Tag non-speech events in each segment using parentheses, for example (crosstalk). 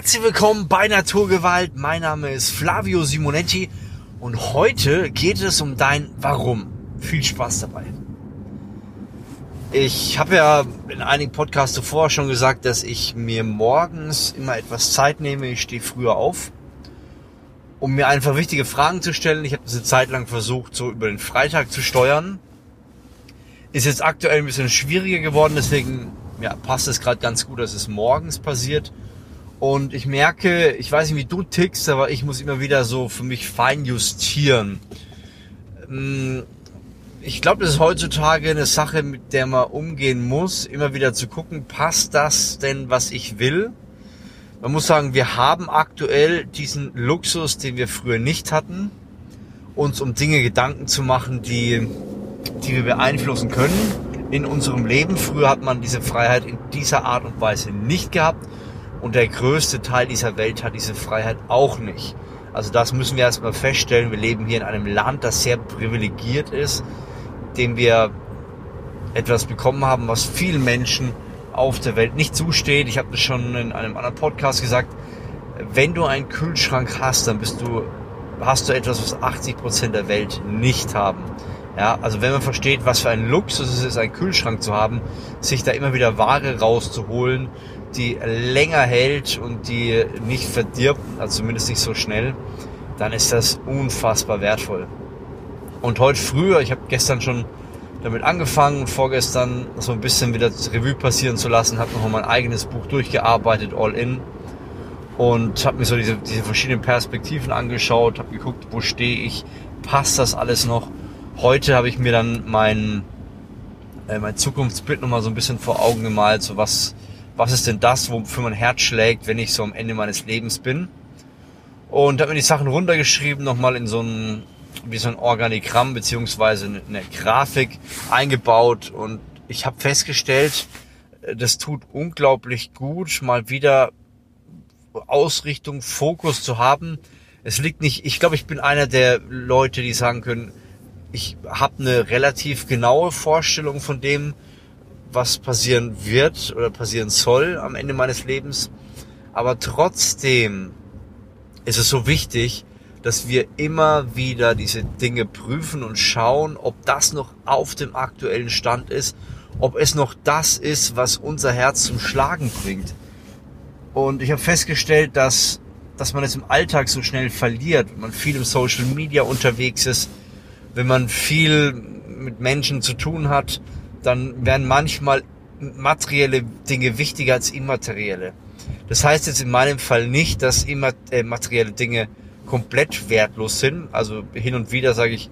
Herzlich willkommen bei Naturgewalt. Mein Name ist Flavio Simonetti und heute geht es um dein Warum. Viel Spaß dabei. Ich habe ja in einigen Podcasts zuvor schon gesagt, dass ich mir morgens immer etwas Zeit nehme. Ich stehe früher auf, um mir einfach wichtige Fragen zu stellen. Ich habe eine Zeit lang versucht, so über den Freitag zu steuern. Ist jetzt aktuell ein bisschen schwieriger geworden, deswegen ja, passt es gerade ganz gut, dass es morgens passiert. Und ich merke, ich weiß nicht, wie du tickst, aber ich muss immer wieder so für mich fein justieren. Ähm, ich glaube, das ist heutzutage eine Sache, mit der man umgehen muss, immer wieder zu gucken, passt das denn, was ich will? Man muss sagen, wir haben aktuell diesen Luxus, den wir früher nicht hatten, uns um Dinge Gedanken zu machen, die, die wir beeinflussen können in unserem Leben. Früher hat man diese Freiheit in dieser Art und Weise nicht gehabt. Und der größte Teil dieser Welt hat diese Freiheit auch nicht. Also das müssen wir erstmal feststellen. Wir leben hier in einem Land, das sehr privilegiert ist, dem wir etwas bekommen haben, was vielen Menschen auf der Welt nicht zusteht. Ich habe das schon in einem anderen Podcast gesagt. Wenn du einen Kühlschrank hast, dann bist du, hast du etwas, was 80 Prozent der Welt nicht haben. Ja, also wenn man versteht, was für ein Luxus es ist, einen Kühlschrank zu haben, sich da immer wieder Ware rauszuholen, die länger hält und die nicht verdirbt, also zumindest nicht so schnell, dann ist das unfassbar wertvoll. Und heute früher, ich habe gestern schon damit angefangen, vorgestern so ein bisschen wieder Revue passieren zu lassen, habe noch mein eigenes Buch durchgearbeitet, All In, und habe mir so diese, diese verschiedenen Perspektiven angeschaut, habe geguckt, wo stehe ich, passt das alles noch. Heute habe ich mir dann mein, äh, mein Zukunftsbild nochmal so ein bisschen vor Augen gemalt, so was, was ist denn das, wofür mein Herz schlägt, wenn ich so am Ende meines Lebens bin. Und habe mir die Sachen runtergeschrieben, nochmal in so ein, wie so ein Organigramm eine, eine Grafik eingebaut. Und ich habe festgestellt, äh, das tut unglaublich gut, mal wieder Ausrichtung, Fokus zu haben. Es liegt nicht, ich glaube, ich bin einer der Leute, die sagen können, ich habe eine relativ genaue Vorstellung von dem, was passieren wird oder passieren soll am Ende meines Lebens. Aber trotzdem ist es so wichtig, dass wir immer wieder diese Dinge prüfen und schauen, ob das noch auf dem aktuellen Stand ist, ob es noch das ist, was unser Herz zum Schlagen bringt. Und ich habe festgestellt, dass, dass man es im Alltag so schnell verliert, wenn man viel im Social Media unterwegs ist, wenn man viel mit Menschen zu tun hat, dann werden manchmal materielle Dinge wichtiger als immaterielle. Das heißt jetzt in meinem Fall nicht, dass immaterielle äh, Dinge komplett wertlos sind. Also hin und wieder sage ich,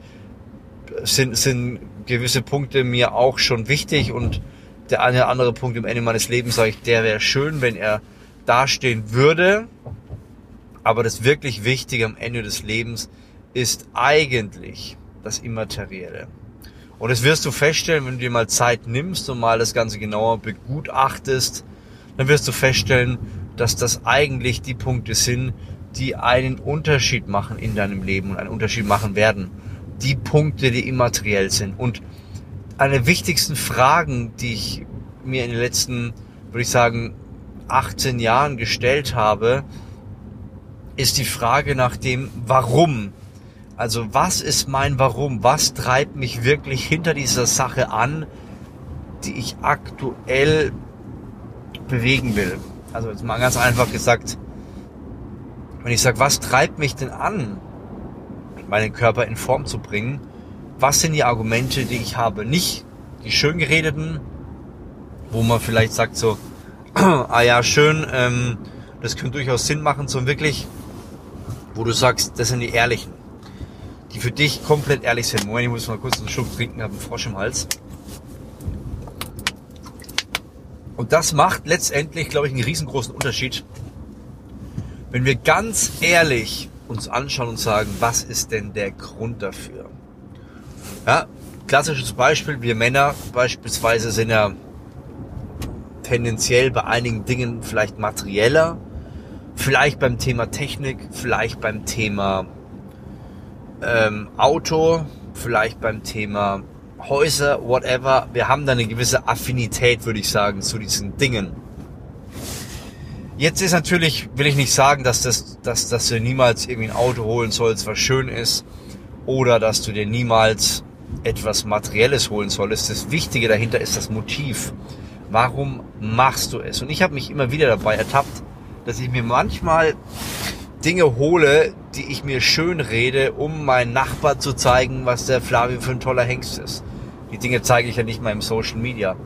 sind, sind gewisse Punkte mir auch schon wichtig und der eine oder andere Punkt im Ende meines Lebens sage ich, der wäre schön, wenn er dastehen würde. Aber das wirklich Wichtige am Ende des Lebens ist eigentlich das Immaterielle. Und das wirst du feststellen, wenn du dir mal Zeit nimmst und mal das Ganze genauer begutachtest, dann wirst du feststellen, dass das eigentlich die Punkte sind, die einen Unterschied machen in deinem Leben und einen Unterschied machen werden. Die Punkte, die immateriell sind. Und eine der wichtigsten Fragen, die ich mir in den letzten, würde ich sagen, 18 Jahren gestellt habe, ist die Frage nach dem Warum. Also was ist mein Warum? Was treibt mich wirklich hinter dieser Sache an, die ich aktuell bewegen will? Also jetzt mal ganz einfach gesagt, wenn ich sage, was treibt mich denn an, meinen Körper in Form zu bringen, was sind die Argumente, die ich habe? Nicht die schön geredeten, wo man vielleicht sagt so, (clears throat) ah ja, schön, ähm, das könnte durchaus Sinn machen, sondern wirklich, wo du sagst, das sind die ehrlichen die für dich komplett ehrlich sind. Moment, ich muss mal kurz einen Schluck trinken, habe einen Frosch im Hals. Und das macht letztendlich, glaube ich, einen riesengroßen Unterschied, wenn wir ganz ehrlich uns anschauen und sagen, was ist denn der Grund dafür? Ja, klassisches Beispiel, wir Männer beispielsweise sind ja tendenziell bei einigen Dingen vielleicht materieller, vielleicht beim Thema Technik, vielleicht beim Thema ähm, Auto, vielleicht beim Thema Häuser, whatever. Wir haben da eine gewisse Affinität, würde ich sagen, zu diesen Dingen. Jetzt ist natürlich, will ich nicht sagen, dass, das, dass, dass du niemals irgendwie ein Auto holen sollst, was schön ist, oder dass du dir niemals etwas Materielles holen solltest. Das Wichtige dahinter ist das Motiv. Warum machst du es? Und ich habe mich immer wieder dabei ertappt, dass ich mir manchmal Dinge hole, die ich mir schön rede, um meinen Nachbar zu zeigen, was der Flavio für ein toller Hengst ist. Die Dinge zeige ich ja nicht mal im Social Media.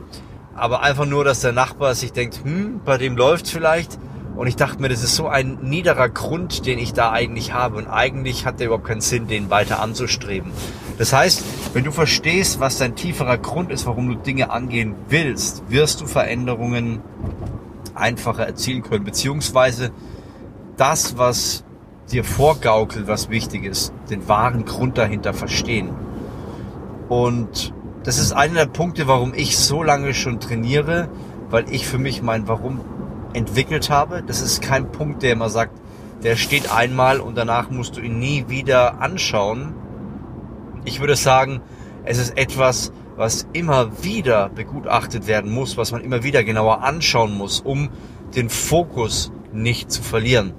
Aber einfach nur, dass der Nachbar sich denkt, hm, bei dem läuft's vielleicht. Und ich dachte mir, das ist so ein niederer Grund, den ich da eigentlich habe. Und eigentlich hat der überhaupt keinen Sinn, den weiter anzustreben. Das heißt, wenn du verstehst, was dein tieferer Grund ist, warum du Dinge angehen willst, wirst du Veränderungen einfacher erzielen können. Beziehungsweise das, was dir vorgaukelt, was wichtig ist, den wahren Grund dahinter verstehen. Und das ist einer der Punkte, warum ich so lange schon trainiere, weil ich für mich mein Warum entwickelt habe. Das ist kein Punkt, der immer sagt, der steht einmal und danach musst du ihn nie wieder anschauen. Ich würde sagen, es ist etwas, was immer wieder begutachtet werden muss, was man immer wieder genauer anschauen muss, um den Fokus nicht zu verlieren.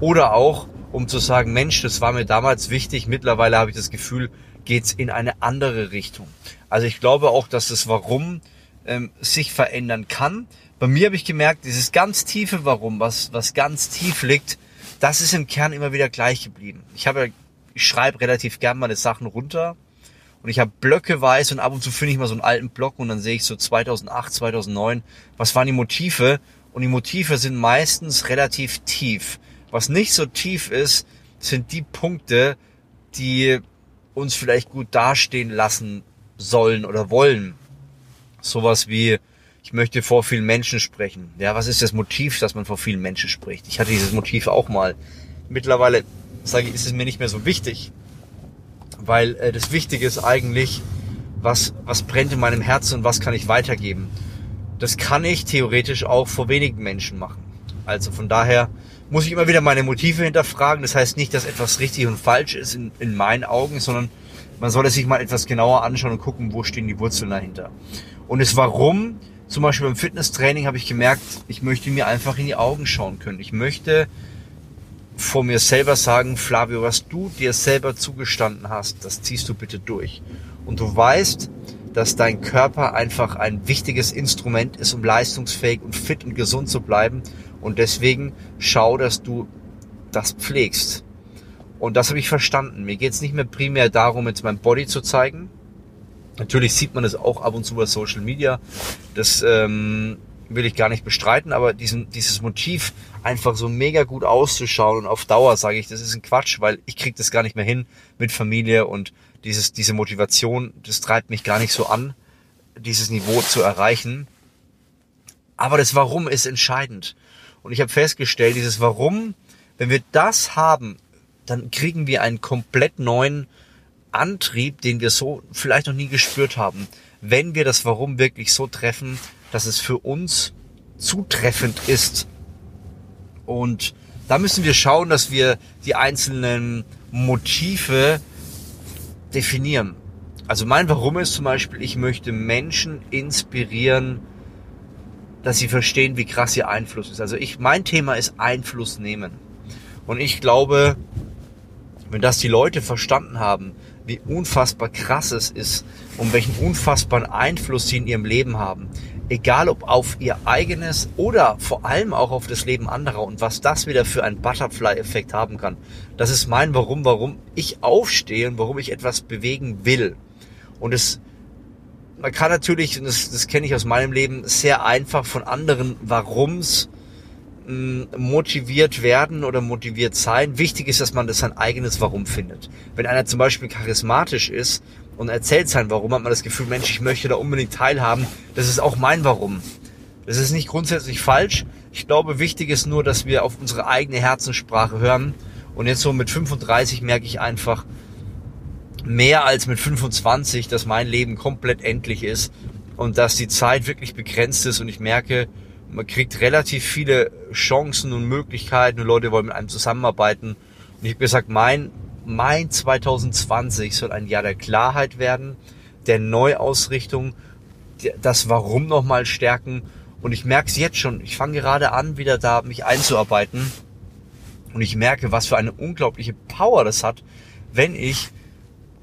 Oder auch, um zu sagen, Mensch, das war mir damals wichtig, mittlerweile habe ich das Gefühl, geht's in eine andere Richtung. Also ich glaube auch, dass das Warum ähm, sich verändern kann. Bei mir habe ich gemerkt, dieses ganz tiefe Warum, was, was ganz tief liegt, das ist im Kern immer wieder gleich geblieben. Ich habe, ich schreibe relativ gern meine Sachen runter und ich habe Blöcke weiß und ab und zu finde ich mal so einen alten Block und dann sehe ich so 2008, 2009, was waren die Motive und die Motive sind meistens relativ tief. Was nicht so tief ist, sind die Punkte, die uns vielleicht gut dastehen lassen sollen oder wollen. Sowas wie, ich möchte vor vielen Menschen sprechen. Ja, was ist das Motiv, dass man vor vielen Menschen spricht? Ich hatte dieses Motiv auch mal. Mittlerweile, sage ich, ist es mir nicht mehr so wichtig. Weil äh, das Wichtige ist eigentlich, was, was brennt in meinem Herzen und was kann ich weitergeben. Das kann ich theoretisch auch vor wenigen Menschen machen. Also von daher muss ich immer wieder meine Motive hinterfragen. Das heißt nicht, dass etwas richtig und falsch ist in, in meinen Augen, sondern man sollte sich mal etwas genauer anschauen und gucken, wo stehen die Wurzeln dahinter. Und das Warum, zum Beispiel beim Fitnesstraining habe ich gemerkt, ich möchte mir einfach in die Augen schauen können. Ich möchte vor mir selber sagen, Flavio, was du dir selber zugestanden hast, das ziehst du bitte durch. Und du weißt, dass dein Körper einfach ein wichtiges Instrument ist, um leistungsfähig und fit und gesund zu bleiben. Und deswegen schau, dass du das pflegst. Und das habe ich verstanden. Mir geht es nicht mehr primär darum, jetzt mein Body zu zeigen. Natürlich sieht man es auch ab und zu bei Social Media. Das ähm, will ich gar nicht bestreiten, aber diesen, dieses Motiv, einfach so mega gut auszuschauen und auf Dauer sage ich, das ist ein Quatsch, weil ich kriege das gar nicht mehr hin mit Familie und dieses, diese Motivation, das treibt mich gar nicht so an, dieses Niveau zu erreichen. Aber das Warum ist entscheidend. Und ich habe festgestellt, dieses Warum, wenn wir das haben, dann kriegen wir einen komplett neuen Antrieb, den wir so vielleicht noch nie gespürt haben. Wenn wir das Warum wirklich so treffen, dass es für uns zutreffend ist. Und da müssen wir schauen, dass wir die einzelnen Motive definieren. Also mein Warum ist zum Beispiel, ich möchte Menschen inspirieren, dass sie verstehen, wie krass ihr Einfluss ist. Also ich, mein Thema ist Einfluss nehmen. Und ich glaube, wenn das die Leute verstanden haben, wie unfassbar krass es ist und welchen unfassbaren Einfluss sie in ihrem Leben haben, egal ob auf ihr eigenes oder vor allem auch auf das Leben anderer und was das wieder für einen Butterfly-Effekt haben kann. Das ist mein Warum, warum ich aufstehe und warum ich etwas bewegen will. Und es, man kann natürlich, und das, das kenne ich aus meinem Leben, sehr einfach von anderen Warums motiviert werden oder motiviert sein. Wichtig ist, dass man das sein eigenes Warum findet. Wenn einer zum Beispiel charismatisch ist und erzählt sein Warum, hat man das Gefühl, Mensch, ich möchte da unbedingt teilhaben. Das ist auch mein Warum. Das ist nicht grundsätzlich falsch. Ich glaube, wichtig ist nur, dass wir auf unsere eigene Herzenssprache hören. Und jetzt so mit 35 merke ich einfach mehr als mit 25, dass mein Leben komplett endlich ist und dass die Zeit wirklich begrenzt ist und ich merke, man kriegt relativ viele Chancen und Möglichkeiten und Leute wollen mit einem zusammenarbeiten. Und ich habe gesagt, mein, mein 2020 soll ein Jahr der Klarheit werden, der Neuausrichtung, das Warum nochmal stärken Und ich merke es jetzt schon. Ich fange gerade an, wieder da mich einzuarbeiten. Und ich merke, was für eine unglaubliche Power das hat, wenn ich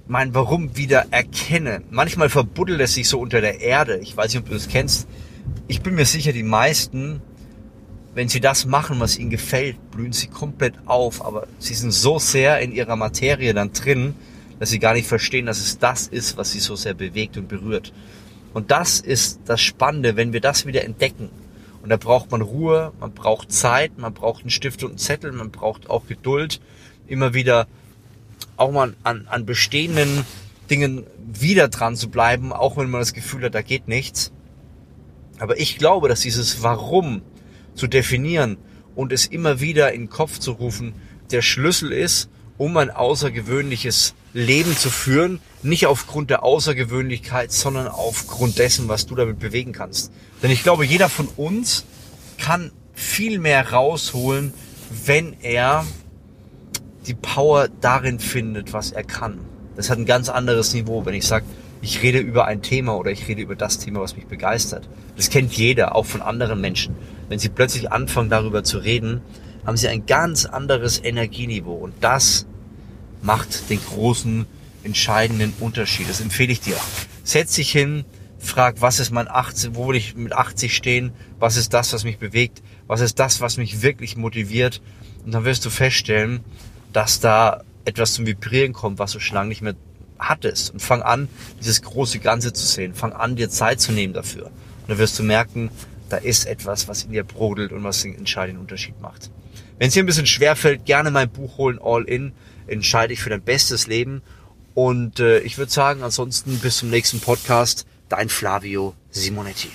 mein Warum wieder erkenne. Manchmal verbuddelt es sich so unter der Erde. Ich weiß nicht, ob du das kennst. Ich bin mir sicher, die meisten, wenn sie das machen, was ihnen gefällt, blühen sie komplett auf. Aber sie sind so sehr in ihrer Materie dann drin, dass sie gar nicht verstehen, dass es das ist, was sie so sehr bewegt und berührt. Und das ist das Spannende, wenn wir das wieder entdecken. Und da braucht man Ruhe, man braucht Zeit, man braucht einen Stift und einen Zettel, man braucht auch Geduld, immer wieder auch mal an, an bestehenden Dingen wieder dran zu bleiben, auch wenn man das Gefühl hat, da geht nichts. Aber ich glaube, dass dieses Warum zu definieren und es immer wieder in den Kopf zu rufen, der Schlüssel ist, um ein außergewöhnliches Leben zu führen, nicht aufgrund der Außergewöhnlichkeit, sondern aufgrund dessen, was du damit bewegen kannst. Denn ich glaube, jeder von uns kann viel mehr rausholen, wenn er die Power darin findet, was er kann. Das hat ein ganz anderes Niveau, wenn ich sage, ich rede über ein Thema oder ich rede über das Thema, was mich begeistert. Das kennt jeder, auch von anderen Menschen. Wenn sie plötzlich anfangen, darüber zu reden, haben sie ein ganz anderes Energieniveau. Und das macht den großen, entscheidenden Unterschied. Das empfehle ich dir. Setz dich hin, frag, was ist mein 80, wo will ich mit 80 stehen? Was ist das, was mich bewegt? Was ist das, was mich wirklich motiviert? Und dann wirst du feststellen, dass da etwas zum Vibrieren kommt, was du schon lange nicht mehr hattest. Und fang an, dieses große Ganze zu sehen. Fang an, dir Zeit zu nehmen dafür. Und dann wirst du merken, da ist etwas, was in dir brodelt und was den entscheidenden Unterschied macht. Wenn es dir ein bisschen schwer fällt, gerne mein Buch holen, All In entscheide ich für dein bestes Leben. Und äh, ich würde sagen, ansonsten bis zum nächsten Podcast. Dein Flavio Simonetti.